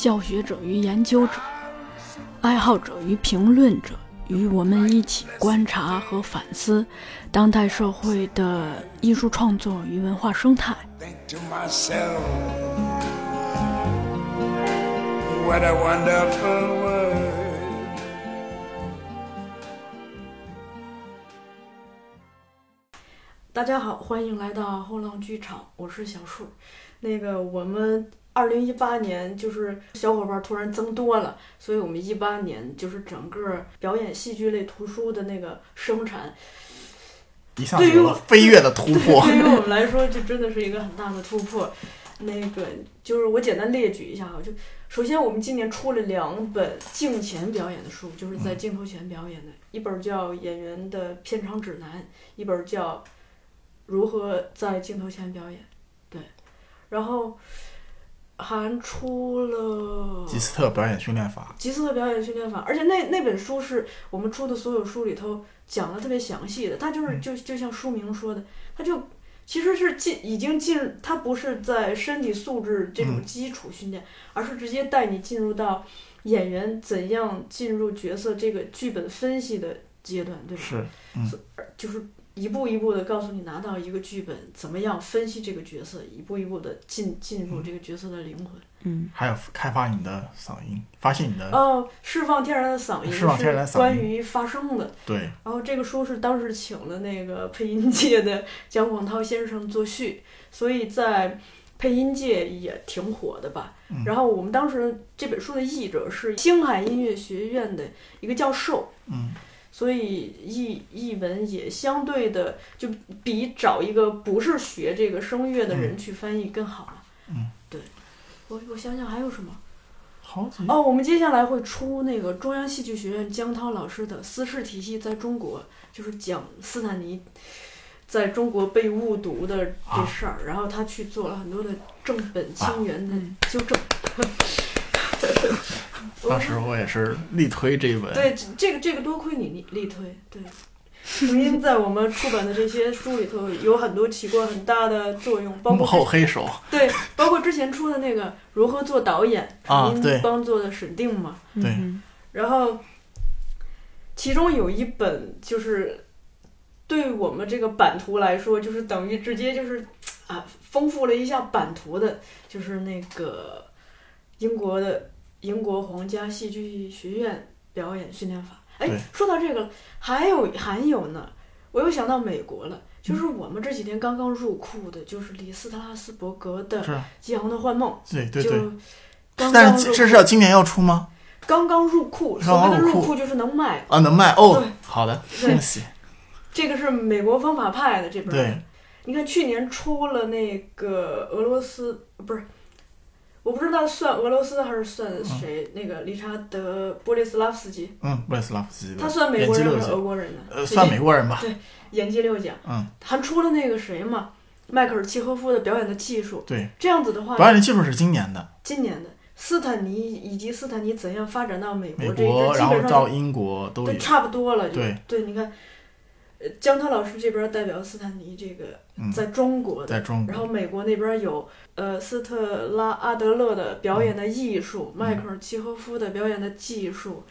教学者与研究者、爱好者与评论者，与我们一起观察和反思当代社会的艺术创作与文化生态。Think to myself, what a wonderful world. 大家好，欢迎来到后浪剧场，我是小树。那个我们二零一八年就是小伙伴突然增多了，所以我们一八年就是整个表演戏剧类图书的那个生产，一下子有了飞跃的突破。对于我 们来说，就真的是一个很大的突破。那个就是我简单列举一下啊，就首先我们今年出了两本镜前表演的书，就是在镜头前表演的，一本叫《演员的片场指南》，一本叫《如何在镜头前表演》。对，然后还出了吉斯特表演训练法，吉斯特表演训练法，而且那那本书是我们出的所有书里头讲的特别详细的。它就是就就像书名说的，它就其实是进已经进，它不是在身体素质这种嗯基础训练，而是直接带你进入到演员怎样进入角色这个剧本分析的阶段，对吧？是就是一步一步的告诉你拿到一个剧本，怎么样分析这个角色，一步一步的进进入这个角色的灵魂。嗯。还有开发你的嗓音，发现你的、哦，释放天然的嗓音释放天然嗓音关于发声的。对，然后这个书是当时请了那个配音界的蒋广涛先生作序，所以在配音界也挺火的吧。嗯然后我们当时这本书的译者是星海音乐学院的一个教授，嗯，所以译译文也相对的就比找一个不是学这个声乐的人去翻译更好了。嗯，对。我我想想还有什么？好几哦，我们接下来会出那个中央戏剧学院江涛老师的《私事体系在中国》，就是讲斯坦尼在中国被误读的这事儿，然后他去做了很多的正本清源的纠正。当时我也是力推这一本，对这这个这个多亏你力力推，对。声音在我们出版的这些书里头有很多起过很大的作用，包括幕后黑手，对，包括之前出的那个如何做导演，您啊对帮做的审定嘛，对，然后，其中有一本就是对我们这个版图来说，就是等于直接就是啊丰富了一下版图的，就是那个英国的英国皇家戏剧学院表演训练法。哎，说到这个，还有还有呢，我又想到美国了。就是我们这几天刚刚入库的，就是李斯特拉斯伯格的《是，激昂的幻梦》，就对对对。刚刚但是入这是要今年要出吗？刚刚入库，刚所谓的入库就是能卖。啊，能卖哦对。好的，对恭喜。这个是美国方法派的这本。对，你看去年出了那个俄罗斯，不是，我不知道算俄罗斯还是算谁，那个理查德·波列斯拉夫斯基，嗯，波列斯拉夫斯基他算美国人还是俄国人呢？呃，算美国人吧。对演技六奖，嗯，还出了那个谁嘛，迈克尔·契诃夫的表演的技术。对，这样子的话，表演的技术是今年的，今年的斯坦尼以及斯坦尼怎样发展到美国美这一国，然后到英国都。差不多了。就对对，你看，呃，江涛老师这边代表斯坦尼这个嗯，在中国的，在中然后，美国那边有呃斯特拉阿德勒的表演的艺术，迈克尔契诃夫的表演的技术，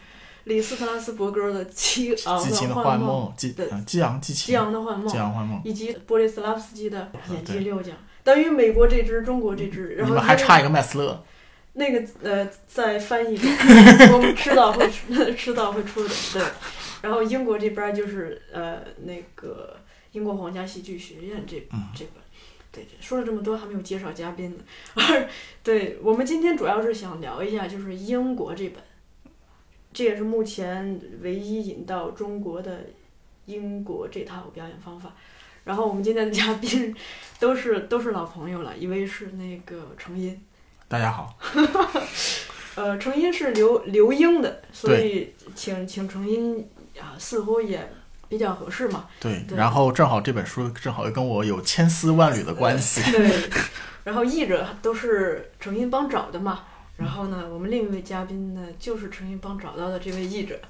李斯特拉斯伯格的激昂的幻幻梦，激对嗯激昂激情，激昂的幻梦激，昂幻梦。以及波利斯拉夫斯基的演技六奖，等于美国这支，中国这支，然后还差一个麦斯勒，那个呃在翻译中，我们迟早会 迟早会出的，对。然后英国这边就是呃那个英国皇家戏剧学院这嗯这本。对，说了这么多，还没有介绍嘉宾呢。对我们今天主要是想聊一下，就是英国这本，这也是目前唯一引到中国的英国这套表演方法。然后我们今天的嘉宾都是都是老朋友了，一位是那个程音，大家好，呃，成音是刘刘英的，所以请请成音啊，似乎也比较合适嘛。对，对然后正好这本书正好又跟我有千丝万缕的关系。对，然后译者都是成音帮找的嘛。然后呢，我们另一位嘉宾呢，就是成音帮找到的这位译者。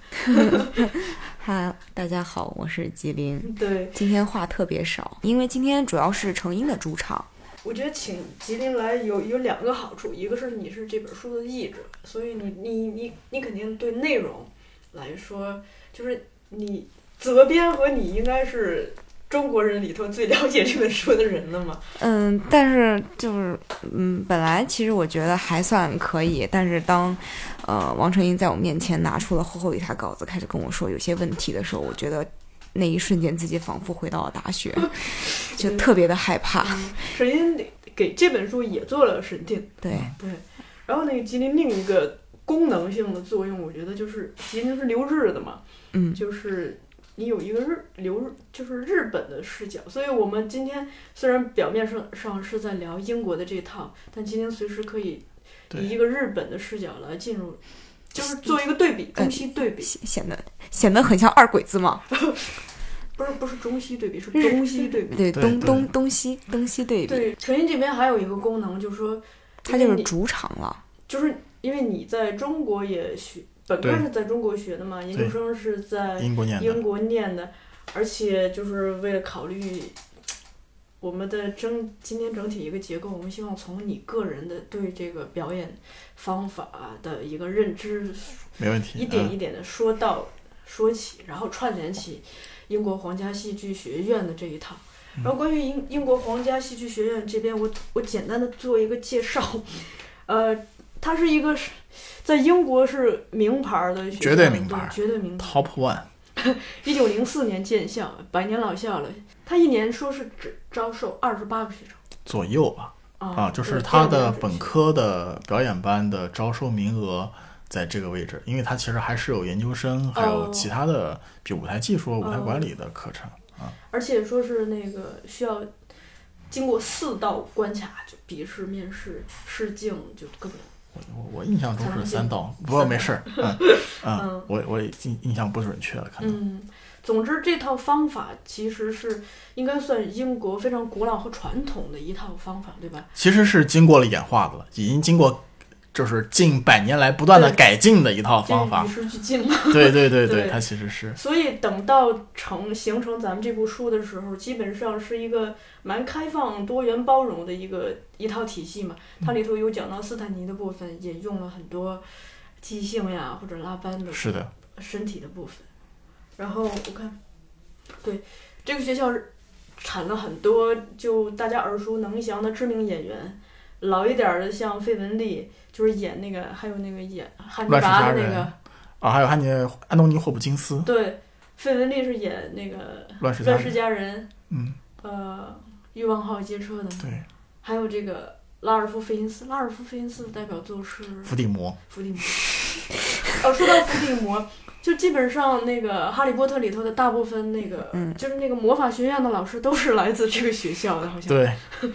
哈，大家好，我是吉林。对，今天话特别少，因为今天主要是成英的主场。我觉得请吉林来有有两个好处，一个是你是这本书的译者，所以你你你你肯定对内容来说，就是你责编和你应该是中国人里头最了解这本书的人了嘛。嗯，但是就是嗯，本来其实我觉得还算可以，但是当呃王成英在我面前拿出了厚厚一沓稿子，开始跟我说有些问题的时候，我觉得那一瞬间自己仿佛回到了大学，就特别的害怕。成音给这本书也做了审定，对，对，然后那个吉林另一个功能性的作用，我觉得就是吉林是留日的嘛，嗯，就是你有一个日留日，就是日本的视角。所以我们今天虽然表面上上是在聊英国的这套，但今天随时可以以一个日本的视角来进入，就是做一个对比，中西对比，显显得显得很像二鬼子嘛。不是不是中西对比，是日东西对比。对，东东东西东西对比，对，成音这边还有一个功能，就是说，它就是主场了。就是因为你在中国也学，本科是在中国学的嘛，研究生是在英国念的英国念的，而且就是为了考虑我们的整今天整体一个结构，我们希望从你个人的对这个表演方法的一个认知，没问题。一点嗯一点的说到说起，然后串联起英国皇家戏剧学院的这一套。然后关于英英国皇家戏剧学院这边，我我简单的做一个介绍，呃，它是一个是在英国是名牌儿的学校，绝对名牌儿绝对名牌。Top One，一九零四年建校，百年老校了。他一年说是只招收二十八个学生左右吧。啊啊，就是对他的本科的表演班的招收名额在这个位置，因为他其实还是有研究生，还有哦其他的，比如舞台技术、舞台管理的课程啊。而且说是那个需要经过四道关卡，就笔试、面试、试镜，就各种。我我印象中是三道，不过没事儿，嗯嗯嗯，我我也印印象不准确了，可能。嗯，总之这套方法其实是应该算英国非常古老和传统的一套方法，对吧？其实是经过了演化的了，已经经过就是近百年来不断的改进的一套方法与。时俱进嘛。对对对对它其实是所以等到成形成咱们这部书的时候，基本上是一个蛮开放、多元、包容的一个一套体系嘛。它里头有讲到斯坦尼的部分，也用了很多即兴呀或者拉班的是的，身体的部分。然后我看，对这个学校产了很多就大家耳熟能详的知名演员，老一点儿的像费雯丽，就是演那个，还有那个演汉尼乱世佳人拔的那个，啊，还有汉尼安东尼霍普金斯，对，费雯丽是演那个乱世《乱世佳人，佳人》，嗯，呃，欲望号街车的，对，还有这个拉尔夫·费因斯，拉尔夫·费因斯的代表作是伏地魔，伏地魔。哦，说到伏地魔，就基本上那个《哈利波特》里头的大部分那个，嗯。就是那个魔法学院的老师都是来自这个学校的，好像。对，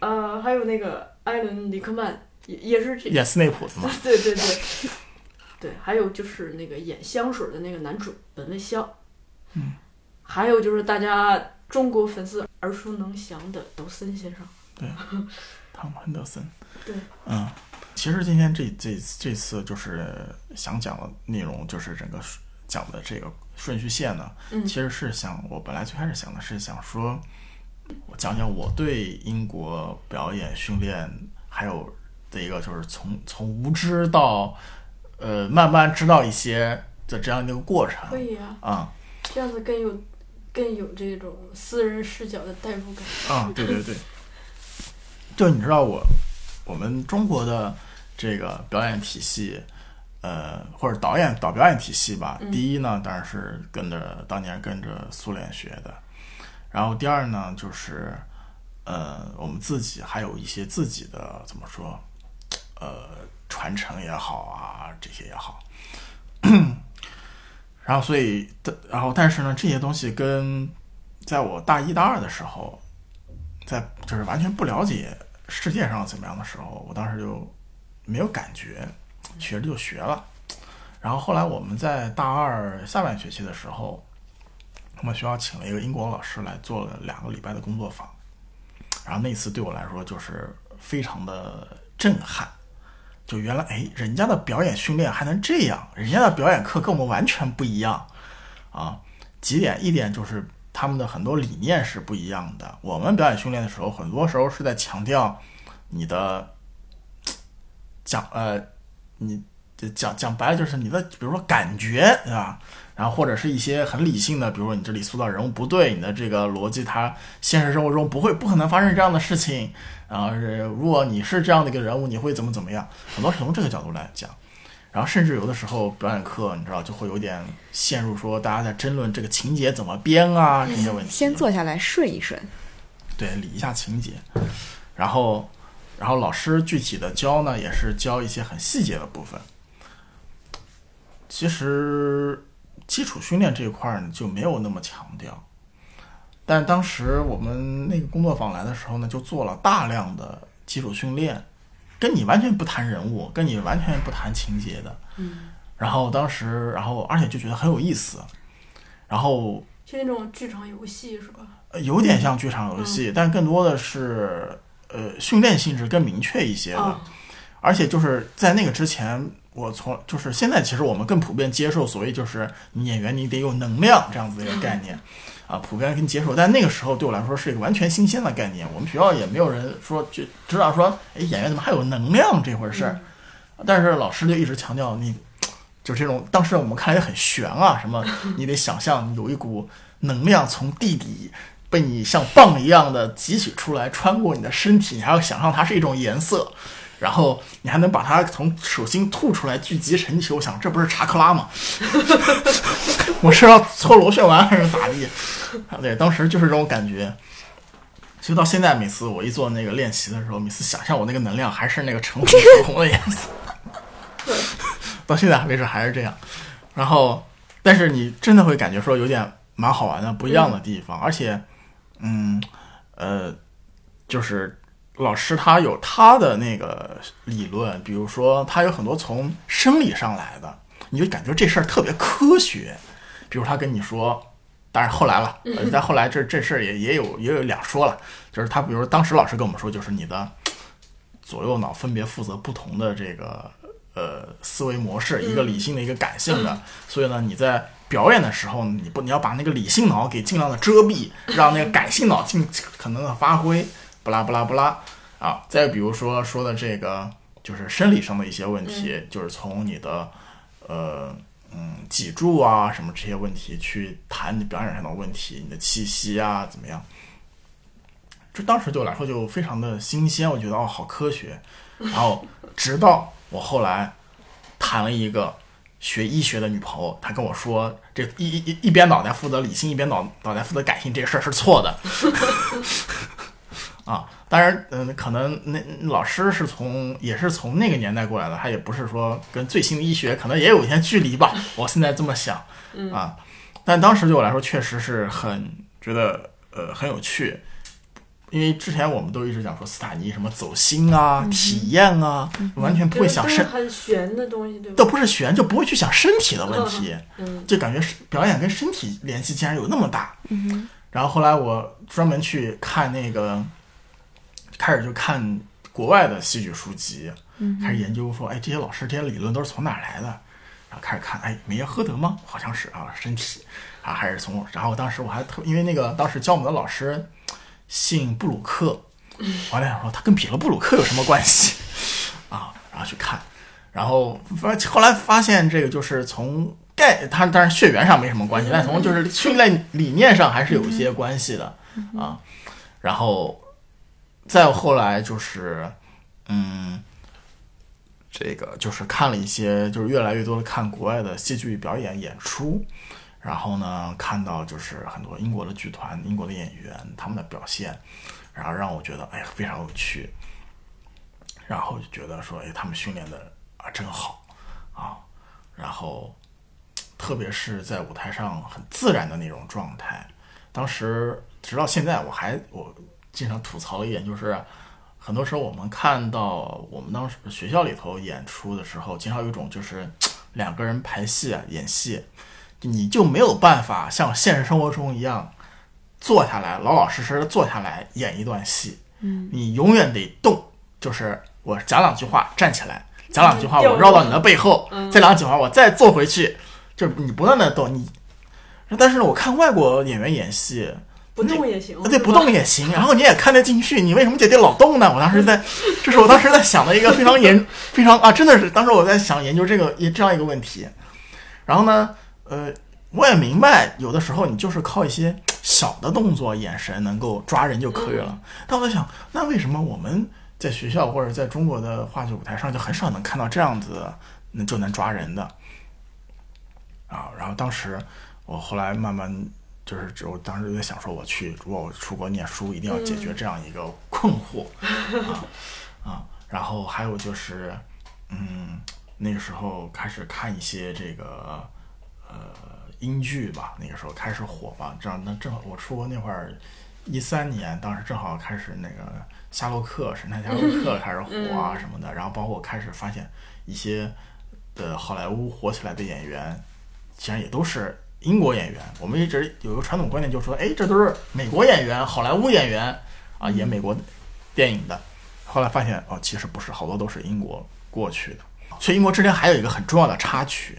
呃，还有那个艾伦·里克曼，也也是这，演斯内普的嘛，对 对对，对，还有就是那个演香水的那个男主本卫肖，嗯，还有就是大家中国粉丝耳熟能详的抖森先生，对汤姆亨德森。对，嗯，其实今天这这这次就是想讲的内容，就是整个讲的这个顺序线呢，嗯。其实是想我本来最开始想的是想说，我讲讲我对英国表演训练还有的一个就是从从无知到呃慢慢知道一些的这样一个过程可以啊，啊这样子更有更有这种私人视角的代入感。啊，对对对，就你知道我我们中国的这个表演体系，呃，或者导演导表演体系吧。嗯第一呢，当然是跟着当年跟着苏联学的，然后第二呢，就是呃，我们自己还有一些自己的怎么说，呃，传承也好啊，这些也好。然后，所以，然后，但是呢，这些东西跟在我大一大二的时候，在就是完全不了解世界上怎么样的时候，我当时就没有感觉，学着就学了。然后后来我们在大二下半学期的时候，我们学校请了一个英国老师来做了两个礼拜的工作坊，然后那次对我来说就是非常的震撼。就原来哎，人家的表演训练还能这样，人家的表演课跟我们完全不一样啊。几点，一点就是他们的很多理念是不一样的。我们表演训练的时候，很多时候是在强调你的讲呃，你讲讲白了就是你的，比如说感觉，对吧？然后或者是一些很理性的，比如说你这里塑造人物不对，你的这个逻辑它现实生活中不会不可能发生这样的事情。然后是，如果你是这样的一个人物，你会怎么怎么样？很多是从这个角度来讲，然后甚至有的时候表演课，你知道就会有点陷入说大家在争论这个情节怎么编啊这些问题。先坐下来顺一顺，对，理一下情节，然后，然后老师具体的教呢，也是教一些很细节的部分。其实基础训练这一块呢就没有那么强调。但当时我们那个工作坊来的时候呢，就做了大量的基础训练，跟你完全不谈人物，跟你完全不谈情节的。嗯。然后当时，然后而且就觉得很有意思，然后就那种剧场游戏是吧？有点像剧场游戏，但更多的是呃训练性质更明确一些的。而且就是在那个之前，我从就是现在其实我们更普遍接受所谓就是演员你得有能量这样子的一个概念。啊，普遍跟接受，但那个时候对我来说是一个完全新鲜的概念。我们学校也没有人说就知道说，哎，演员怎么还有能量这回事儿？但是老师就一直强调，你就这种，当时我们看来很悬啊，什么 你得想象有一股能量从地底被你像棒一样的汲取出来，穿过你的身体，你还要想象它是一种颜色。然后你还能把它从手心吐出来聚集成球，想这不是查克拉吗？我是要搓螺旋丸还是咋地？对，当时就是这种感觉。其实到现在，每次我一做那个练习的时候，每次想象我那个能量还是那个橙红橙红的颜色。到现在为止还是这样。然后，但是你真的会感觉说有点蛮好玩的，不一样的地方。而且，嗯，呃，就是。老师他有他的那个理论，比如说他有很多从生理上来的，你就感觉这事儿特别科学。比如他跟你说，当然后来了，再后来这这事儿也也有也有两说了，就是他比如当时老师跟我们说，就是你的左右脑分别负责不同的这个呃思维模式，一个理性的，一个感性的，所以呢你在表演的时候，你不你要把那个理性脑给尽量的遮蔽，让那个感性脑尽可能的发挥。不拉不拉不拉啊！再比如说说的这个，就是生理上的一些问题，就是从你的呃嗯脊柱啊什么这些问题去谈你表演上的问题，你的气息啊怎么样？这当时对我来说就非常的新鲜，我觉得哦好科学。然后直到我后来谈了一个学医学的女朋友，她跟我说，这一一一边脑袋负责理性，一边脑脑袋负责感性，这个事儿是错的。啊，当然，嗯，可能那老师是从也是从那个年代过来的，他也不是说跟最新的医学可能也有一些距离吧。我现在这么想，啊，但当时对我来说确实是很觉得呃很有趣，因为之前我们都一直讲说斯坦尼什么走心啊、体验啊，完全不会想身很玄的东西，对吧？都不是玄，就不会去想身体的问题，就感觉是表演跟身体联系竟然有那么大。然后后来我专门去看那个。开始就看国外的戏剧书籍，开始研究说，哎，这些老师这些理论都是从哪儿来的？然后开始看，哎，梅耶赫德吗？好像是啊，身体啊，还是从……然后当时我还特，因为那个当时教我们的老师姓布鲁克，我还想说他跟彼得布鲁克有什么关系 啊？然后去看，然后发后来发现这个就是从概，他当然血缘上没什么关系，但从就是训练理念上还是有一些关系的啊，然后。再后来就是，嗯，这个就是看了一些，就是越来越多的看国外的戏剧表演演出，然后呢，看到就是很多英国的剧团、英国的演员他们的表现，然后让我觉得哎呀非常有趣，然后就觉得说哎他们训练的啊真好啊，然后特别是在舞台上很自然的那种状态，当时直到现在我还我。经常吐槽的一点就是，很多时候我们看到我们当时学校里头演出的时候，经常有一种就是 两个人排戏啊演戏，你就没有办法像现实生活中一样坐下来老老实实的坐下来演一段戏。嗯，你永远得动，就是我讲两句话站起来，讲两句话我绕到你的背后，再两句话我再坐回去，就是你不断的动你。但是呢，我看外国演员演戏，不动也行，对，不动也行。然后你也看得进去，你为什么姐姐老动呢？我当时在，这是我当时在想的一个非常严、非常啊，真的是当时我在想研究这个这样一个问题。然后呢，呃，我也明白，有的时候你就是靠一些小的动作、眼神能够抓人就可以了。但我在想，那为什么我们在学校或者在中国的话剧舞台上就很少能看到这样子，那就能抓人的啊？然后当时。我后来慢慢就是，我当时就在想说，我去如果我出国念书，一定要解决这样一个困惑啊啊！然后还有就是，嗯，那个时候开始看一些这个呃英剧吧，那个时候开始火嘛，这样那正好我出国那会儿一三年，当时正好开始那个夏洛克神探夏洛克开始火啊什么的，然后包括我开始发现一些的好莱坞火起来的演员，竟然也都是。英国演员，我们一直有一个传统观念，就是说，哎，这都是美国演员、好莱坞演员啊，演美国电影的。后来发现，哦，其实不是，好多都是英国过去的。去英国之前还有一个很重要的插曲，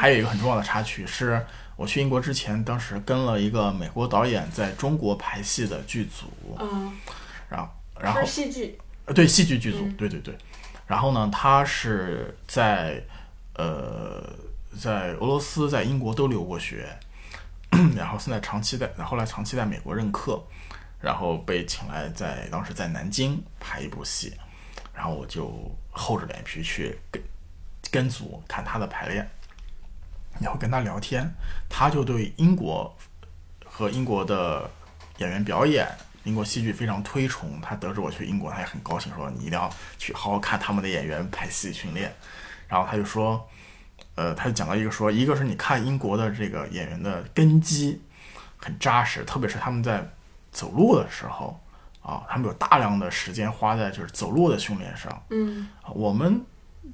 还有一个很重要的插曲是，我去英国之前，当时跟了一个美国导演在中国排戏的剧组，嗯，然后，然后戏剧，呃，对，戏剧剧组，对对对。然后呢，他是在，呃。在俄罗斯、在英国都留过学，然后现在长期在，后来长期在美国任课，然后被请来在当时在南京拍一部戏，然后我就厚着脸皮去跟跟组看他的排练，然后跟他聊天，他就对英国和英国的演员表演、英国戏剧非常推崇。他得知我去英国，他也很高兴，说你一定要去好好看他们的演员排戏训练。然后他就说。呃，他就讲到一个说，一个是你看英国的这个演员的根基很扎实，特别是他们在走路的时候啊，他们有大量的时间花在就是走路的训练上。嗯，我们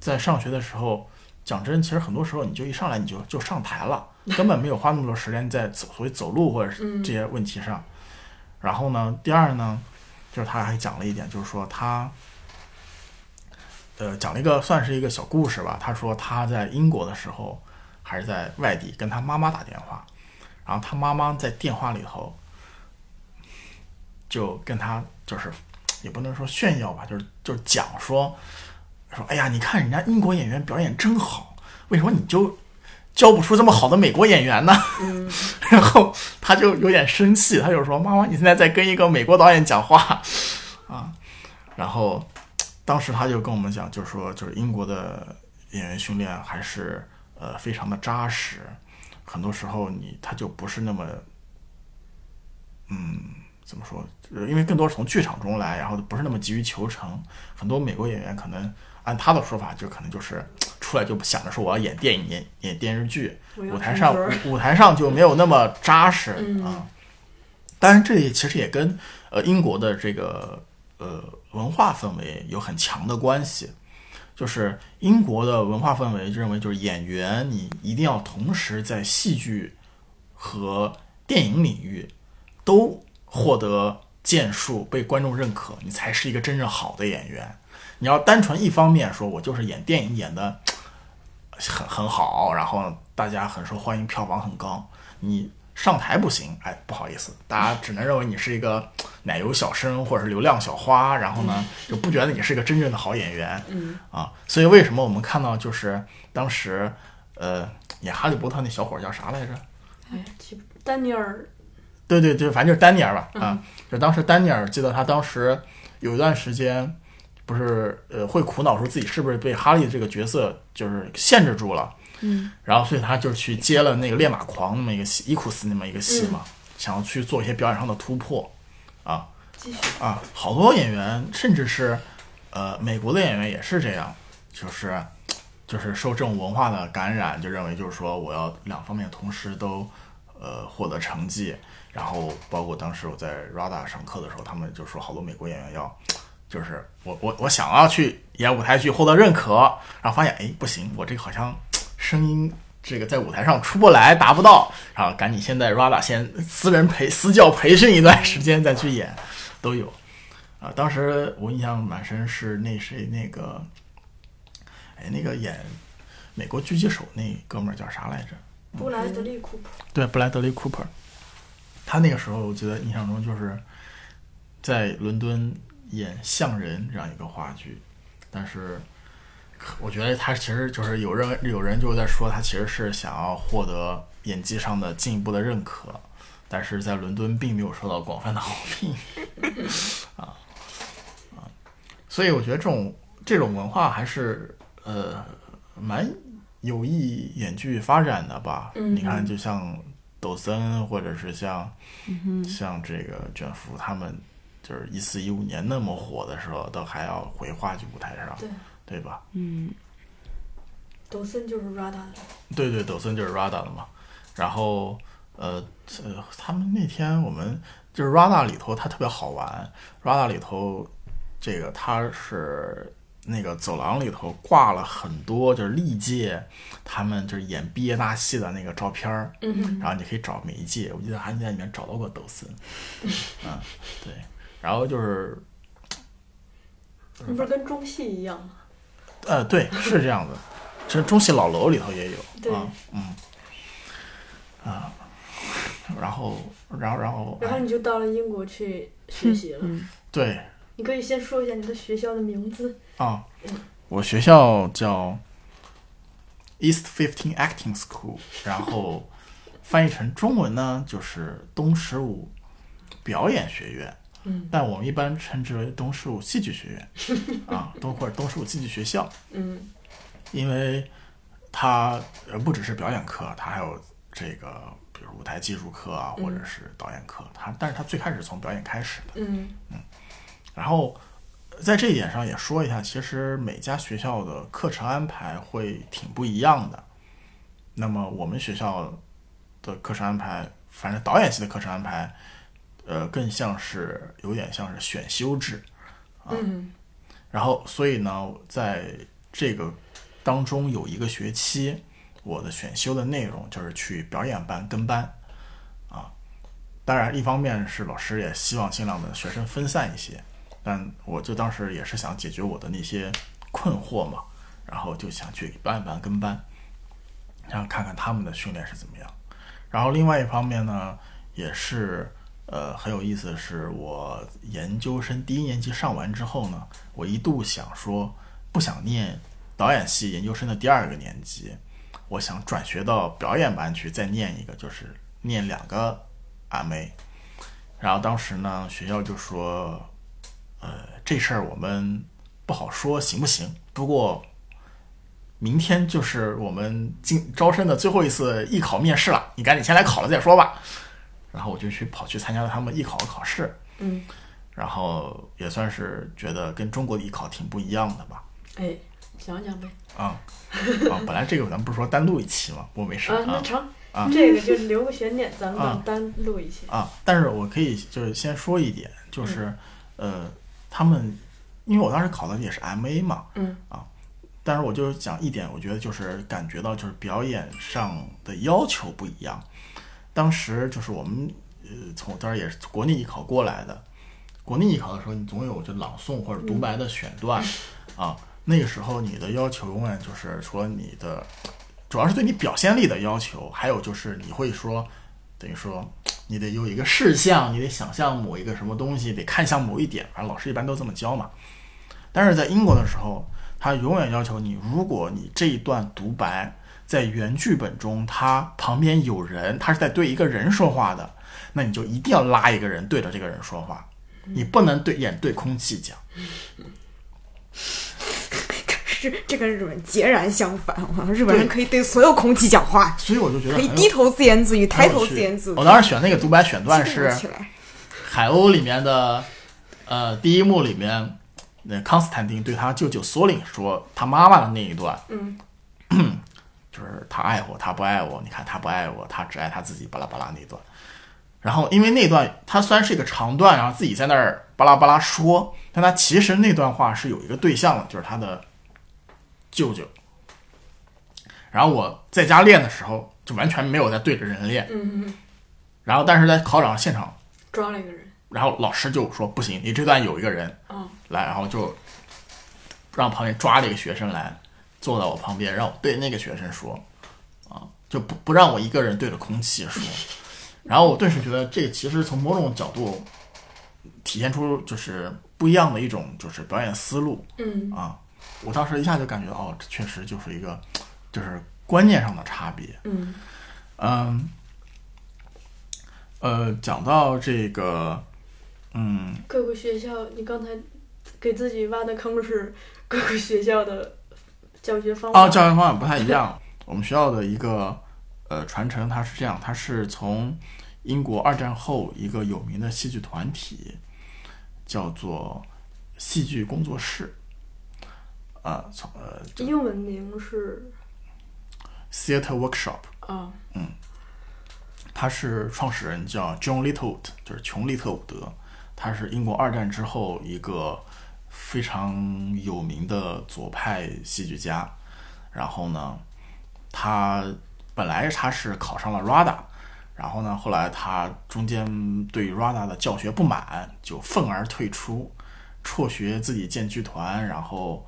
在上学的时候，讲真，其实很多时候你就一上来你就就上台了，根本没有花那么多时间在走所谓走路或者是这些问题上。然后呢，第二呢，就是他还讲了一点，就是说他。呃，讲了一个算是一个小故事吧。他说他在英国的时候，还是在外地跟他妈妈打电话，然后他妈妈在电话里头就跟他就是也不能说炫耀吧，就是就是讲说说，哎呀，你看人家英国演员表演真好，为什么你就教不出这么好的美国演员呢？然后他就有点生气，他就说：“妈妈，你现在在跟一个美国导演讲话啊？”然后。当时他就跟我们讲，就是说，就是英国的演员训练还是呃非常的扎实，很多时候你他就不是那么，嗯，怎么说？因为更多是从剧场中来，然后不是那么急于求成。很多美国演员可能按他的说法，就可能就是出来就想着说我要演电影、演演电视剧，舞台上舞台上就没有那么扎实啊。当然，这里其实也跟呃英国的这个呃。文化氛围有很强的关系，就是英国的文化氛围认为，就是演员你一定要同时在戏剧和电影领域都获得建树，被观众认可，你才是一个真正好的演员。你要单纯一方面说，我就是演电影演的很很好，然后大家很受欢迎，票房很高，你。上台不行，哎，不好意思，大家只能认为你是一个奶油小生或者是流量小花，然后呢，就不觉得你是一个真正的好演员。嗯啊，所以为什么我们看到就是当时，呃，演哈利波特那小伙叫啥来着？哎，丹尼尔。对对对，反正就是丹尼尔吧。啊，就当时丹尼尔，记得他当时有一段时间，不是呃会苦恼说自己是不是被哈利这个角色就是限制住了。嗯，然后所以他就去接了那个烈马狂那么一个戏，伊库斯那么一个戏嘛，想要去做一些表演上的突破，啊，继续。啊，好多演员，甚至是呃美国的演员也是这样，就是就是受这种文化的感染，就认为就是说我要两方面同时都呃获得成绩，然后包括当时我在 RADA 上课的时候，他们就说好多美国演员要就是我我我想要去演舞台剧获得认可，然后发现哎不行，我这个好像声音这个在舞台上出不来，达不到，然后赶紧先在 RADA 先私人培私教培训一段时间再去演，都有。啊，当时我印象蛮深是那谁那个，哎那个演美国狙击手那哥们儿叫啥来着？布莱德利·库珀，对，布莱德利·库珀，他那个时候我记得印象中就是在伦敦演《象人》这样一个话剧，但是我觉得他其实就是有人有人就在说他其实是想要获得演技上的进一步的认可，但是在伦敦并没有受到广泛的好评 啊啊，所以我觉得这种这种文化还是呃蛮。有益演剧发展的吧？嗯你看，就像抖森，或者是像、嗯像这个卷福他们，就是一四一五年那么火的时候，都还要回话剧舞台上，对，吧？嗯抖森就是 RADA 的，对对，抖森就是 RADA 的嘛。然后呃呃，他们那天我们就是 RADA 里头，它特别好玩。RADA 里头，这个它是那个走廊里头挂了很多就是历届他们就是演毕业大戏的那个照片儿，嗯然后你可以找每一届，我记得还在里面找到过抖森，嗯，对，然后就是那不是跟中戏一样吗？呃，对，是这样的，其实中戏老楼里头也有，对啊，嗯，啊，然后，然后，然后，然后你就到了英国去学习了。嗯对你可以先说一下你的学校的名字。啊，我学校叫 East Fifteen Acting School，然后翻译成中文呢就是东十五表演学院，嗯但我们一般称之为东十五戏剧学院，啊，东或者东十五戏剧学校，嗯因为它呃不只是表演课，它还有这个比如舞台技术课啊，或者是导演课。它但是它最开始从表演开始的。嗯嗯然后在这一点上也说一下，其实每家学校的课程安排会挺不一样的。那么我们学校的课程安排，反正导演系的课程安排，呃，更像是有点像是选修制。嗯然后，所以呢，在这个当中有一个学期，我的选修的内容就是去表演班跟班，啊，当然，一方面是老师也希望尽量的学生分散一些，但我就当时也是想解决我的那些困惑嘛，然后就想去表演班跟班，然后看看他们的训练是怎么样。然后另外一方面呢，也是呃很有意思的是，我研究生第一年级上完之后呢，我一度想说不想念导演系研究生的第二个年级，我想转学到表演班去再念一个，就是念两个 MA。然后当时呢，学校就说，呃，这事儿我们不好说行不行，不过明天就是我们进招生的最后一次艺考面试了，你赶紧先来考了再说吧。然后我就去跑去参加了他们艺考的考试，嗯，然后也算是觉得跟中国的艺考挺不一样的吧。哎，讲讲呗。啊、啊，本来这个咱们不是说单录一期嘛，不过没事啊，啊那成，啊这个就留个悬念，咱们啊单录一期。啊，但是我可以就是先说一点，就是、呃，他们因为我当时考的也是 MA 嘛，嗯啊但是我就讲一点，我觉得就是感觉到就是表演上的要求不一样。当时就是我们呃从当然也是国内艺考过来的，国内艺考的时候你总有就朗诵或者独白的选段、啊，那个时候你的要求永远就是除了你的，主要是对你表现力的要求，还有就是你会说，等于说你得有一个事项，你得想象某一个什么东西，得看向某一点，反正老师一般都这么教嘛。但是在英国的时候，他永远要求你，如果你这一段独白在原剧本中，他旁边有人，他是在对一个人说话的，那你就一定要拉一个人对着这个人说话，你不能对眼对空气讲。是这跟日本截然相反。我日本人可以对所有空气讲话，所以我就觉得可以低头自言自语，抬头自言自语。我当时选那个独白选段是，海鸥里面的呃第一幕里面，那康斯坦丁对他舅舅索林说他妈妈的那一段，嗯就是他爱我，他不爱我，你看他不爱我，他只爱他自己，巴拉巴拉那一段。然后因为那段他虽然是一个长段，然后自己在那儿巴拉巴拉说，但他其实那段话是有一个对象的，就是他的舅舅。然后我在家练的时候，就完全没有在对着人练。嗯，然后但是在考场现场，抓了一个人。然后老师就说不行，你这段有一个人嗯来，然后就让旁边抓了一个学生来坐在我旁边，让我对那个学生说，啊，就不不让我一个人对着空气说。然后我顿时觉得这个其实从某种角度体现出就是不一样的一种就是表演思路嗯啊。我当时一下就感觉哦，这确实就是一个就是观念上的差别。嗯嗯，呃，讲到这个，嗯，各个学校，你刚才给自己挖的坑是各个学校的教学方法。哦，教学方法不太一样。我们学校的一个呃传承，它是这样，它是从英国二战后一个有名的戏剧团体叫做戏剧工作室，啊、从呃英文名是 Theatre Workshop，啊，嗯他是创始人叫 John Littlewood，就是琼利特伍德，他是英国二战之后一个非常有名的左派戏剧家。然后呢，他本来他是考上了 RADA，然后呢，后来他中间对 RADA 的教学不满，就愤而退出，辍学自己建剧团，然后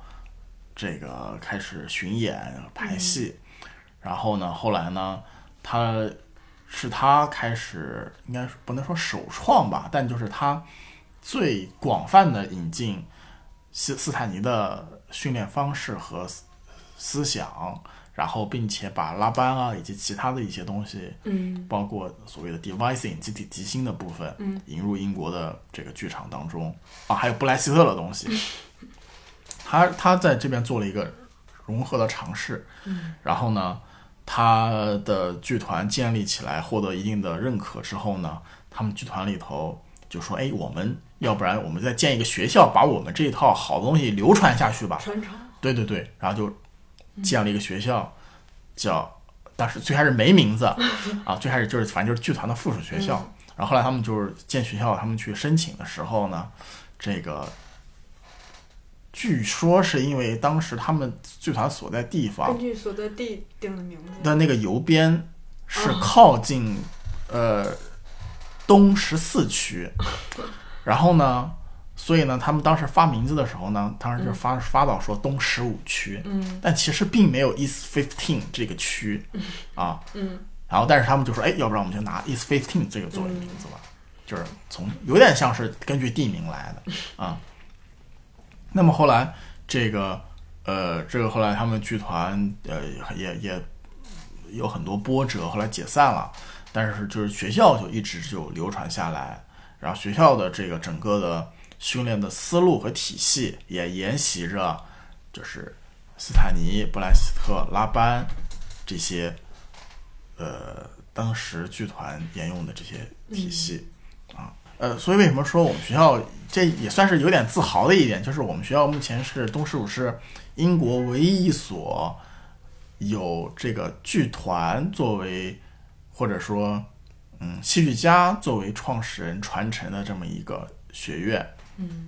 这个开始巡演排戏。然后呢，后来呢，他是他开始，应该是不能说首创吧，但就是他最广泛的引进斯斯坦尼的训练方式和思思想，然后并且把拉班啊以及其他的一些东西，嗯。包括所谓的 devising 集体即兴的部分，嗯。引入英国的这个剧场当中。啊，还有布莱希特的东西，他他在这边做了一个融合的尝试，嗯。然后呢，他的剧团建立起来，获得一定的认可之后呢，他们剧团里头就说：“哎，我们要不然我们再建一个学校，把我们这一套好的东西流传下去吧。传承。”对对对，然后就建了一个学校，叫，当时最开始没名字 啊，最开始就是反正就是剧团的附属学校。然后后来他们就是建学校，他们去申请的时候呢，这个据说是因为当时他们剧团所在地方根据所在地定的名字。的那个邮编是靠近、呃东十四区，然后呢，所以呢，他们当时发名字的时候呢，当时就发、发到说东十五区，嗯。但其实并没有 East Fifteen 这个区啊，嗯。然后但是他们就说，哎，要不然我们就拿 East Fifteen 这个作为名字吧，就是从有点像是根据地名来的啊。那么后来这个呃，这个后来他们剧团呃也也有很多波折，后来解散了，但是就是学校就一直就流传下来，然后学校的这个整个的训练的思路和体系也沿袭着就是斯坦尼、布莱斯特、拉班这些呃当时剧团沿用的这些体系、啊。呃，所以为什么说我们学校这也算是有点自豪的一点，就是我们学校目前是东十五是英国唯一一所有这个剧团作为或者说嗯戏剧家作为创始人传承的这么一个学院。嗯。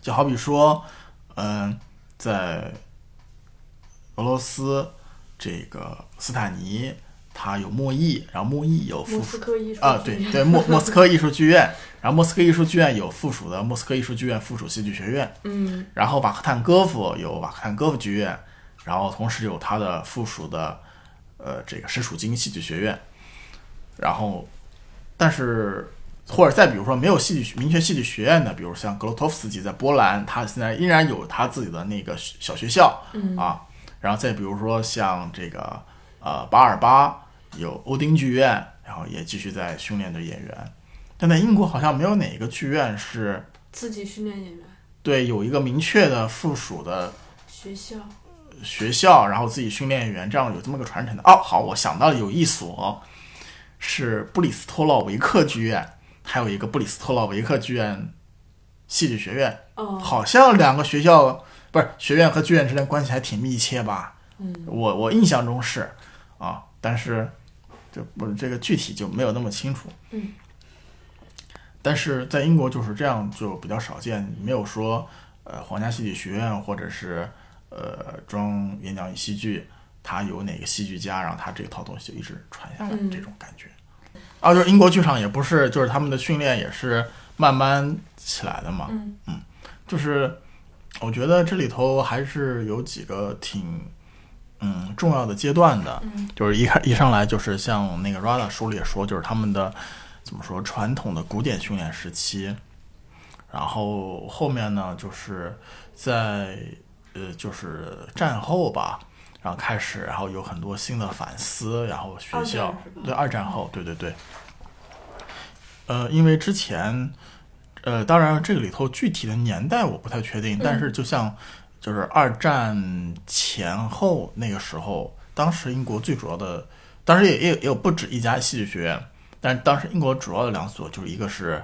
就好比说，嗯、在俄罗斯这个斯坦尼，他有莫艺，然后莫艺有附莫属斯科艺术啊，对对，莫莫斯科艺术剧院，然后莫斯科艺术剧院有附属的莫斯科艺术剧院附属戏剧学院，嗯。然后瓦克坦戈夫有瓦克坦戈夫剧院，然后同时有他的附属的呃这个施楚金戏剧学院，然后但是或者再比如说没有戏剧明确戏剧学院的，比如像格罗托夫斯基在波兰，他现在依然有他自己的那个小学校嗯啊，然后再比如说像这个呃巴尔巴有欧丁剧院，然后也继续在训练的演员，但在英国好像没有哪一个剧院是。自己训练演员对，有一个明确的附属的学校。学校，然后自己训练演员，这样有这么个传承的。哦，好，我想到了有一所是布里斯托洛维克剧院，还有一个布里斯托洛维克剧院戏剧学院，哦，好像两个学校不是学院和剧院之间关系还挺密切吧？嗯我我印象中是啊，但是这不这个具体就没有那么清楚。嗯但是在英国就是这样，就比较少见，没有说呃皇家戏剧学院或者是呃中央演讲与戏剧，它有哪个戏剧家，然后他这套东西就一直传下来，嗯这种感觉。啊，就是英国剧场也不是，就是他们的训练也是慢慢起来的嘛。嗯就是我觉得这里头还是有几个挺嗯重要的阶段的，嗯就是一开一上来就是像那个 Rada 书里也说，就是他们的怎么说传统的古典训练时期，然后后面呢就是在呃就是战后吧。然后开始，然后有很多新的反思，然后学校对二战后，对对对，呃，因为之前，呃，当然这个里头具体的年代我不太确定，但是就像就是二战前后那个时候，当时英国最主要的，当时也也也有不止一家戏剧学院，但当时英国主要的两所就是一个是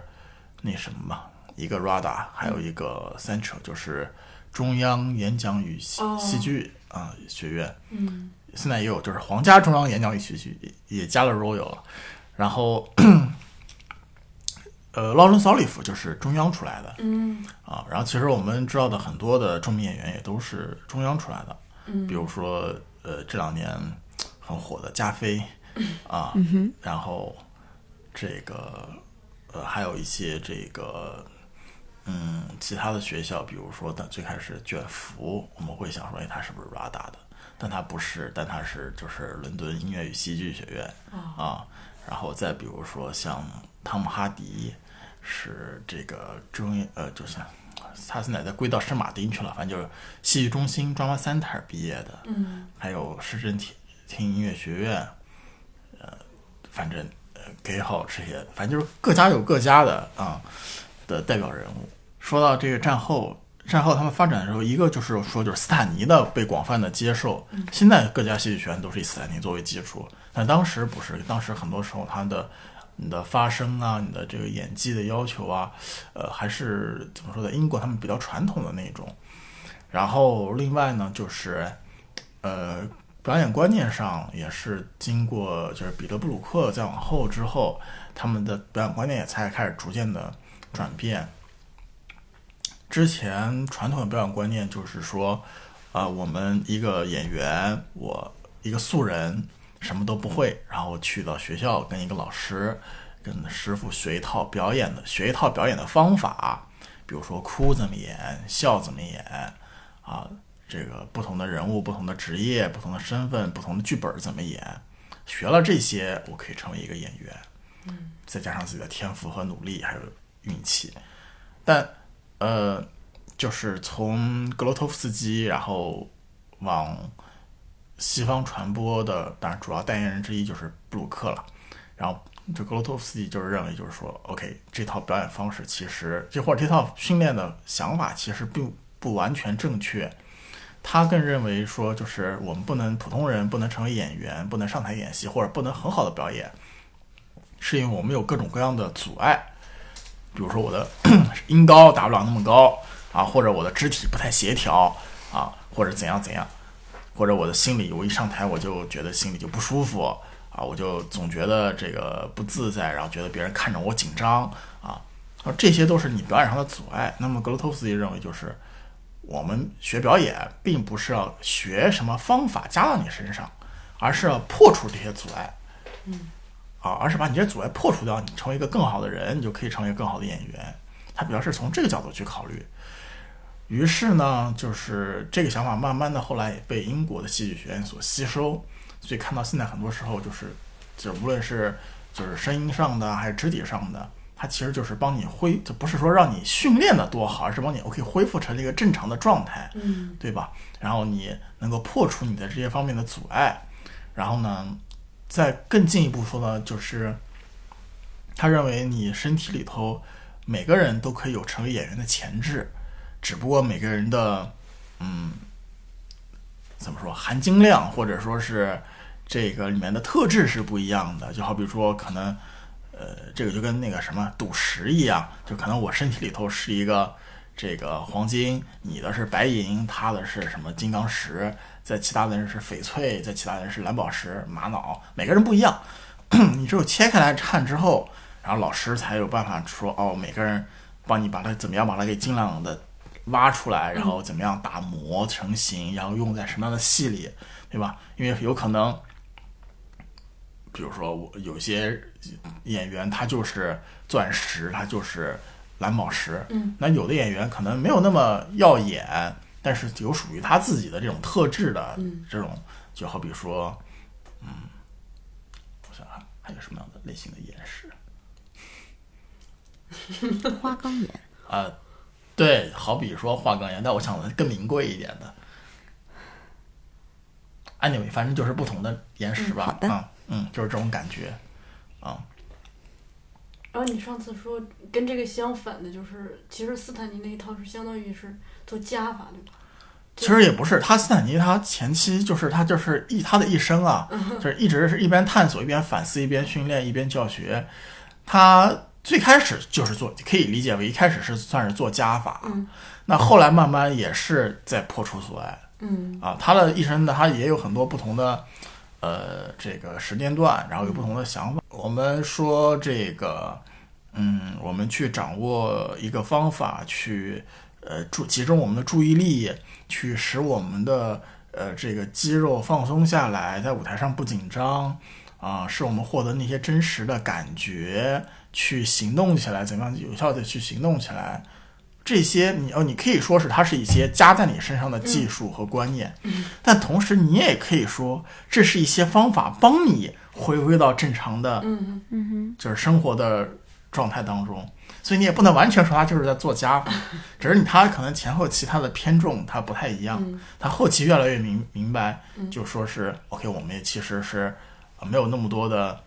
那什么嘛，一个 RADA，还有一个 Central，就是中央演讲与戏哦啊、学院。嗯。现在也有，就是皇家中央演讲与学习也也加了 Royal 了，然后呃，劳伦斯奥利弗就是中央出来的嗯。啊，然后其实我们知道的很多的著名演员也都是中央出来的，嗯。比如说呃这两年很火的加菲 啊，然后这个呃还有一些这个嗯其他的学校，比如说的最开始卷福，我们会想说，哎，他是不是 RADA 的？但他不是，但他是就是伦敦音乐与戏剧学院啊。然后再比如说像汤姆哈迪是这个中呃，就像他现在在归到圣马丁去了，反正就是戏剧中心 Drama Center 毕业的，嗯还有市政厅厅音乐学院，呃，反正呃给好这些，反正就是各家有各家的啊、的代表人物。说到这个战后，战后他们发展的时候，一个就是说就是斯坦尼的被广泛的接受，现在各家戏剧学院都是以斯坦尼作为基础，但当时不是，当时很多时候他的。你的发声啊，你的这个演技的要求啊，呃，还是怎么说呢？英国他们比较传统的那种。然后另外呢，就是呃，表演观念上也是经过就是彼得布鲁克再往后之后，他们的表演观念也才开始逐渐的转变。之前传统的表演观念就是说，啊、我们一个演员，我一个素人，什么都不会，然后去到学校跟一个老师、跟师傅学一套表演的，学一套表演的方法，比如说哭怎么演，笑怎么演，啊，这个不同的人物、不同的职业、不同的身份、不同的剧本怎么演，学了这些，我可以成为一个演员。嗯，再加上自己的天赋和努力，还有运气。但呃，就是从格罗托夫斯基，然后往西方传播的，当然主要代言人之一就是布鲁克了。然后这格罗托夫斯基就是认为，就是说，OK，这套表演方式其实，这或者这套训练的想法其实并不完全正确。他更认为说，就是我们不能普通人不能成为演员，不能上台演戏，或者不能很好的表演，是因为我们有各种各样的阻碍。比如说我的 音高达不了那么高啊，或者我的肢体不太协调啊，或者怎样怎样，或者我的心里我一上台我就觉得心里就不舒服啊，我就总觉得这个不自在，然后觉得别人看着我紧张啊，啊这些都是你表演上的阻碍。那么格罗托斯基认为就是我们学表演并不是要学什么方法加到你身上，而是要破除这些阻碍。嗯啊，而是把你这些阻碍破除掉，你成为一个更好的人，你就可以成为一个更好的演员。他主要是从这个角度去考虑。于是呢，就是这个想法慢慢的后来也被英国的戏剧学院所吸收，所以看到现在很多时候就是，就无论是就是声音上的还是肢体上的，它其实就是帮你恢，就不是说让你训练的多好，而是帮你 OK 恢复成一个正常的状态，嗯对吧？然后你能够破除你的这些方面的阻碍，然后呢，再更进一步说呢，就是他认为你身体里头每个人都可以有成为演员的潜质，只不过每个人的嗯怎么说含金量或者说是这个里面的特质是不一样的。就好比说，可能呃这个就跟那个什么赌石一样，就可能我身体里头是一个这个黄金，你的是白银，他的是什么金刚石，在其他的人是翡翠，在其他人是蓝宝石、玛瑙，每个人不一样。你只有切开来看之后，然后老师才有办法说哦，每个人帮你把它怎么样把它给尽量的挖出来，然后怎么样打磨成型，然后用在什么样的戏里，对吧？因为有可能，比如说我有些演员他就是钻石，他就是蓝宝石，嗯，那有的演员可能没有那么耀眼，但是有属于他自己的这种特质的嗯。这种，就好比说，嗯，我想想还有什么样的类型的岩石。花岗岩，啊、对，好比说花岗岩，但我想的更名贵一点的。anyway，反正就是不同的岩石吧，嗯嗯，就是这种感觉，啊，然后你上次说跟这个相反的，就是其实斯坦尼那一套是相当于是做加法，对吧？其实也不是，他斯坦尼他前期就是他就是一他的一生啊，就是一直是一边探索一边反思一边训练一边教学，他最开始就是做，可以理解为一开始是算是做加法，嗯那后来慢慢也是在破除阻碍，嗯啊，他的一生呢，他也有很多不同的呃这个时间段，然后有不同的想法。我们说这个，嗯，我们去掌握一个方法，去呃注集中我们的注意力，去使我们的呃这个肌肉放松下来，在舞台上不紧张啊，使我们获得那些真实的感觉，去行动起来，怎么样有效的去行动起来。这些你哦，你可以说是它是一些加在你身上的技术和观念，但同时你也可以说这是一些方法帮你回归到正常的，嗯就是生活的状态当中。所以你也不能完全说他就是在做加法，只是你他可能前后期他的偏重他不太一样，嗯他后期越来越明明白，嗯就说是 OK，我们也其实是呃没有那么多的，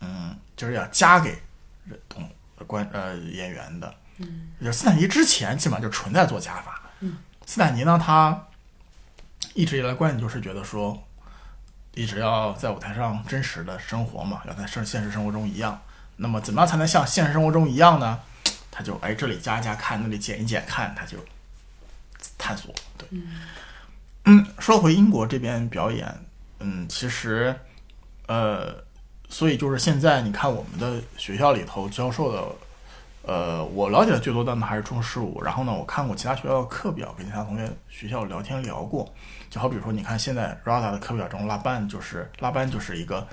嗯，就是要加给人同观呃演员的。嗯，就斯坦尼之前基本上就纯在做加法。嗯，斯坦尼呢，他一直以来观点就是觉得说，一直要在舞台上真实的生活嘛，要在现现实生活中一样。那么怎么样才能像现实生活中一样呢？他就哎这里加一加看，那里减一减看，他就探索。对，嗯，说回英国这边表演，嗯，其实呃，所以就是现在你看我们的学校里头教授的。呃，我了解的最多的呢还是中十五，然后呢，我看过其他学校的课表，跟其他同学学校聊天聊过，就好比说，你看现在 RADA 的课表中，拉班就是拉班就是一个，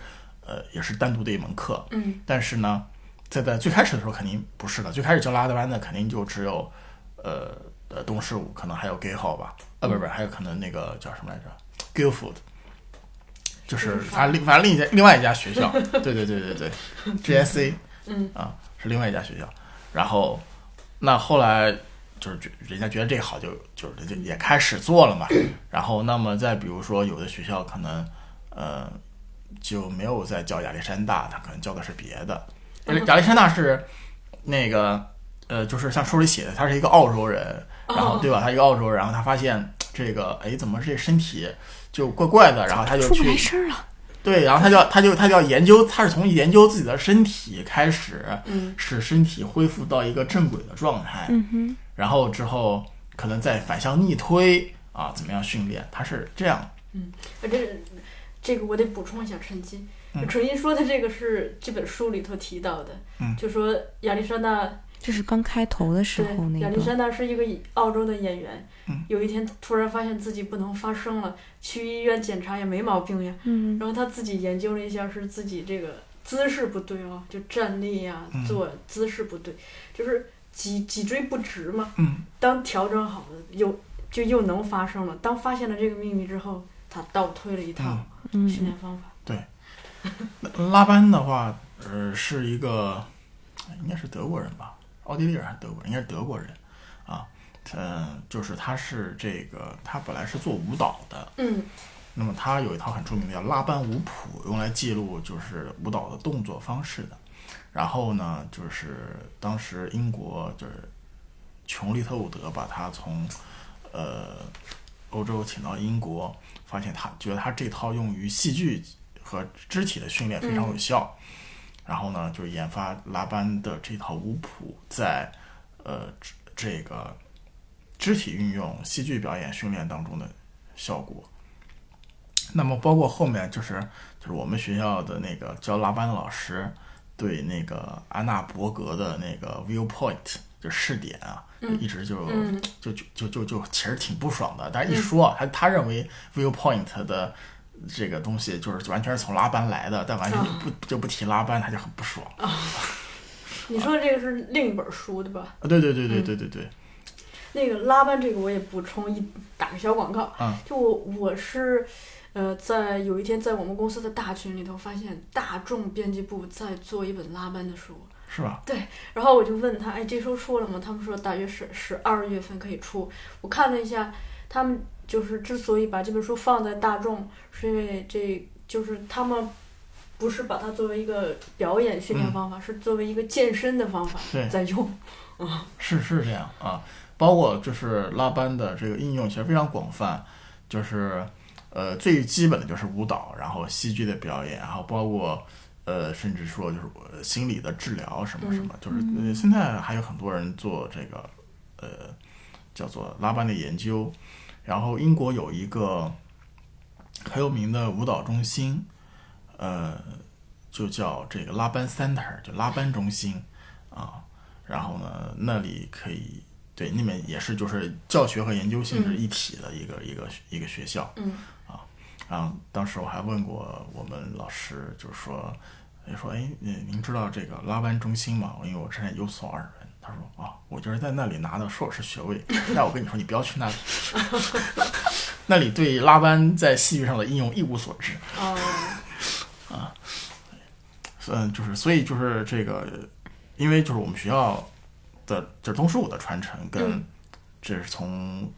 呃，也是单独的一门课，嗯但是呢，在在最开始的时候肯定不是的，最开始教拉德班的肯定就只有，呃呃东十五，可能还有 Gay 号吧，啊不是不是，还有可能那个叫什么来着，Guildford，就是 反正另反正另一家另外一家学校，对对对对对，GSA，嗯。啊是另外一家学校，然后那后来就是觉人家觉得这个好就就是就也开始做了嘛，然后那么再比如说有的学校可能呃就没有再教亚历山大，他可能教的是别的。亚历山大是那个呃，就是像书里写的，他是一个澳洲人，然后对吧？他一个澳洲人，然后他发现这个哎，怎么这身体就怪怪的，然后他就出不来去声了。对，然后他就要他就他就要研究，他是从研究自己的身体开始，嗯使身体恢复到一个正轨的状态，嗯哼，然后之后可能再反向逆推啊，怎么样训练？他是这样。啊，这这个我得补充一下，陈基嗯。陈一说的这个是这本书里头提到的，嗯就说亚历山大这是刚开头的时候那个，亚历山大是一个澳洲的演员，嗯有一天突然发现自己不能发声了，去医院检查也没毛病呀，嗯然后他自己研究了一下，是自己这个姿势不对啊，就站立呀、嗯坐姿势不对，就是脊脊椎不直嘛。嗯当调整好了，又就又能发声了。当发现了这个秘密之后，他倒推了一套嗯，训嗯练方法。对拉班的话，呃，是一个应该是德国人吧，奥地利人还是德国人？应该是德国人啊。嗯，就是他是这个，他本来是做舞蹈的，嗯那么他有一套很著名的叫拉班舞谱，用来记录就是舞蹈的动作方式的。然后呢，就是当时英国就是琼利特伍德把他从呃欧洲请到英国，发现他觉得他这套用于戏剧和肢体的训练非常有效。然后呢，就研发拉班的这套舞谱在呃这这个肢体运用、戏剧表演训练当中的效果。那么包括后面就是就是我们学校的那个教拉班的老师，对那个安娜伯格的那个 viewpoint 就试点啊，一直就、嗯就就就就就其实挺不爽的。但是一说啊他他认为 viewpoint 的这个东西就是完全是从拉班来的，但完全就不、就不提拉班，他就很不爽。你说这个是另一本书对吧？啊，对对对对对对对，那个拉班这个我也补充一打个小广告，嗯就我我是，呃，在有一天在我们公司的大群里头发现大众编辑部在做一本拉班的书，是吧？对然后我就问他，哎，这书出了吗？他们说大约是十二月份可以出。我看了一下，他们就是之所以把这本书放在大众，是因为这就是他们不是把它作为一个表演训练方法，是作为一个健身的方法对在用。啊 是是这样啊，包括就是拉班的这个应用其实非常广泛，就是呃最基本的就是舞蹈，然后戏剧的表演，然后包括呃甚至说就是呃心理的治疗什么什么，就是呃现在还有很多人做这个呃叫做拉班的研究，然后英国有一个很有名的舞蹈中心，呃就叫这个拉班 Center，就拉班中心啊。然后呢，那里可以对那边也是就是教学和研究性质一体的一个、一个一个学校。嗯啊，然后当时我还问过我们老师，就是说，哎说哎，您您知道这个拉班中心吗？因为我之前有所耳闻。他说啊，我就是在那里拿的硕士学位。那我跟你说，你不要去那里，那里对拉班在戏剧上的应用一无所知。哦，嗯，就是所以就是这个，因为就是我们学校的就是东十五的传承跟嗯这是从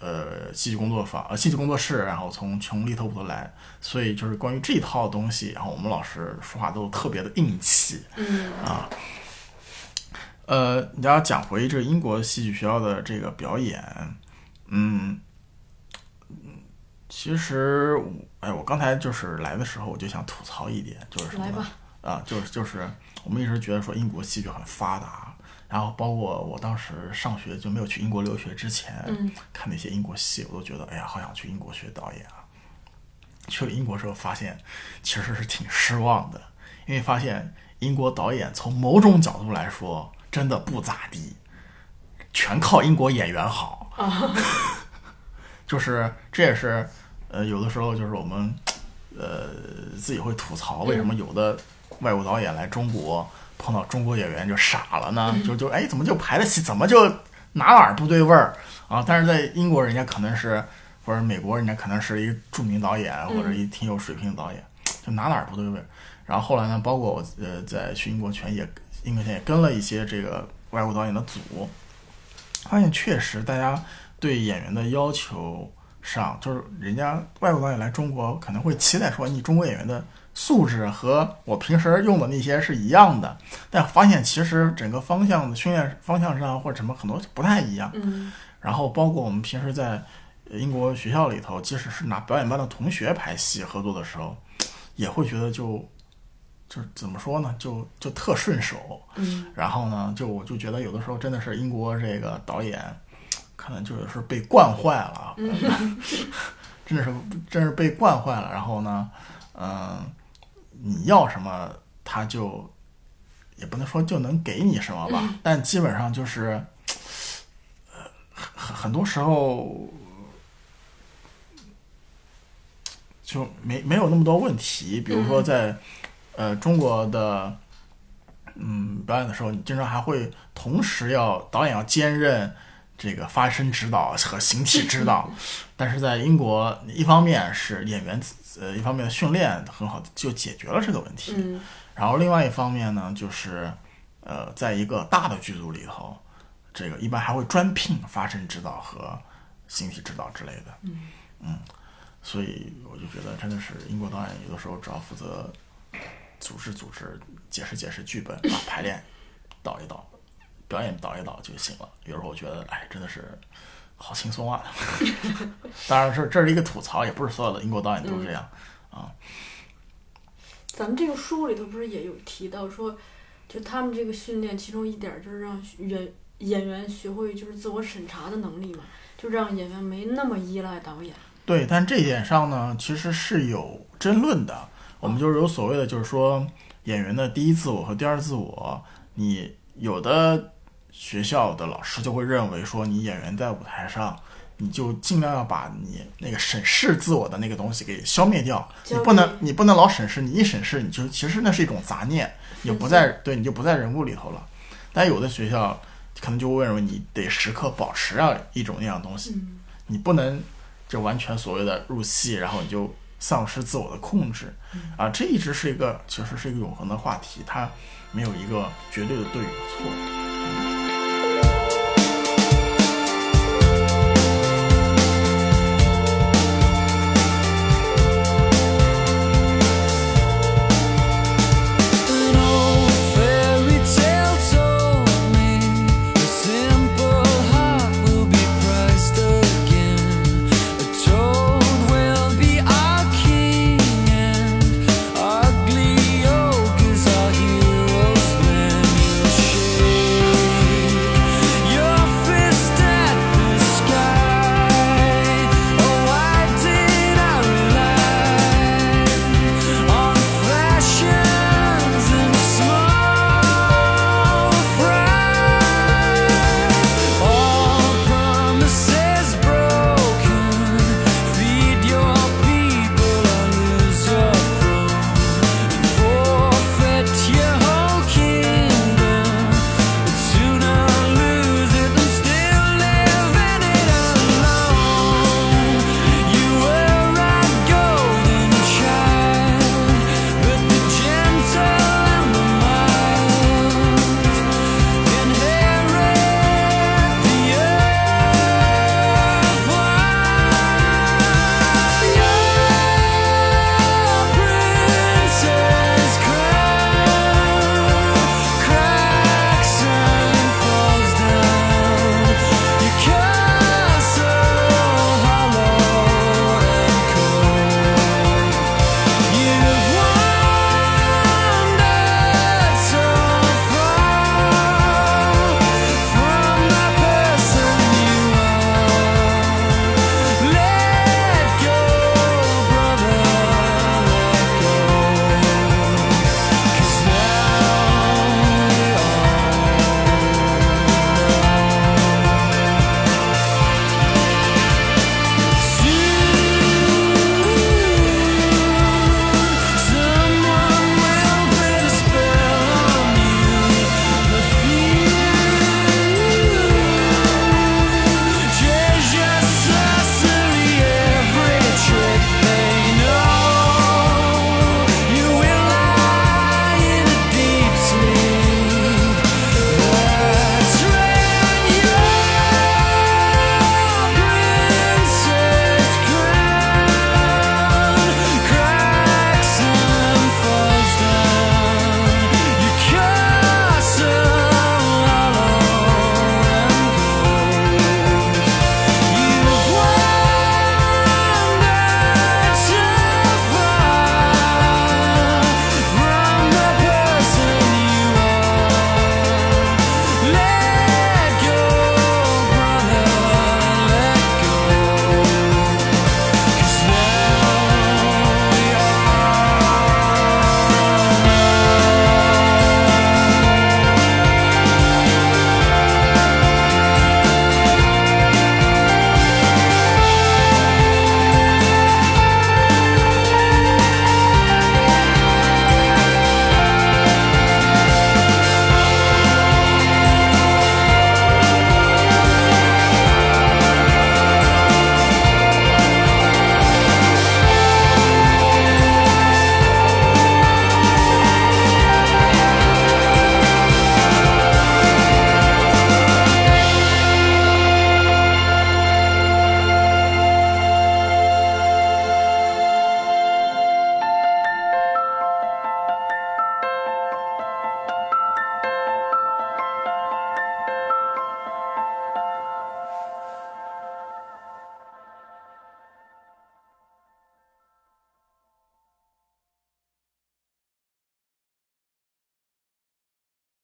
呃戏剧工作坊呃戏剧工作室，然后从琼利特伍德来，所以就是关于这一套东西，然后我们老师说话都特别的硬气。嗯呃，你要讲回这英国戏剧学校的这个表演，嗯，其实我哎，我刚才就是来的时候我就想吐槽一点，就是什么呢？啊，就是就是我们一直觉得说英国戏剧很发达，然后包括我当时上学就没有去英国留学之前，嗯看那些英国戏，我都觉得哎呀，好想去英国学导演啊。去了英国之后，发现其实是挺失望的，因为发现英国导演从某种角度来说真的不咋地，全靠英国演员好。就是这也是呃，有的时候就是我们呃自己会吐槽，为什么有的外国导演来中国碰到中国演员就傻了呢？就就哎，怎么就排的戏怎么就哪哪儿不对味儿啊？但是在英国人家可能是或者美国人家可能是一个著名导演或者一挺有水平的导演，就哪哪儿不对味儿。然后后来呢，包括我呃在去英国前也英国前也跟了一些这个外国导演的组，发现确实大家对演员的要求上，就是人家外国导演来中国可能会期待说你中国演员的素质和我平时用的那些是一样的，但发现其实整个方向的训练方向上或者什么很多不太一样。嗯然后包括我们平时在呃英国学校里头，即使是拿表演班的同学排戏合作的时候，也会觉得就就是怎么说呢，就就特顺手。嗯然后呢，就我就觉得有的时候真的是英国这个导演，可能就是被惯坏了，真的是真是被惯坏了。然后呢，嗯、你要什么他就也不能说就能给你什么吧，但基本上就是，呃，很很多时候就没没有那么多问题。比如说在、呃中国的嗯表演的时候，你经常还会同时要导演要兼任这个发声指导和形体指导，但是在英国，一方面是演员呃一方面的训练很好，就解决了这个问题。嗯然后另外一方面呢，就是呃，在一个大的剧组里头，这个一般还会专聘发声指导和形体指导之类的。嗯所以我就觉得真的是英国导演有的时候只要负责组织组织、解释解释剧本、把排练导一导、表演导一导就行了。有时候我觉得，哎，真的是好轻松啊。当然，是这是一个吐槽，也不是所有的英国导演都是这样啊。咱们这个书里头不是也有提到说，就他们这个训练，其中一点儿就是让演演员学会就是自我审查的能力嘛，就让演员没那么依赖导演。对，但这一点上呢，其实是有争论的。我们就是有所谓的，就是说，演员的第一自我和第二自我，你有的学校的老师就会认为说，你演员在舞台上，你就尽量要把你那个审视自我的那个东西给消灭掉，你不能你不能老审视，你一审视你就其实那是一种杂念，你不在对你就不在人物里头了。但有的学校可能就会认为你得时刻保持啊一种那样东西，你不能就完全所谓的入戏，然后你就丧失自我的控制啊，这一直是一个其实是一个永恒的话题，它没有一个绝对的对与错。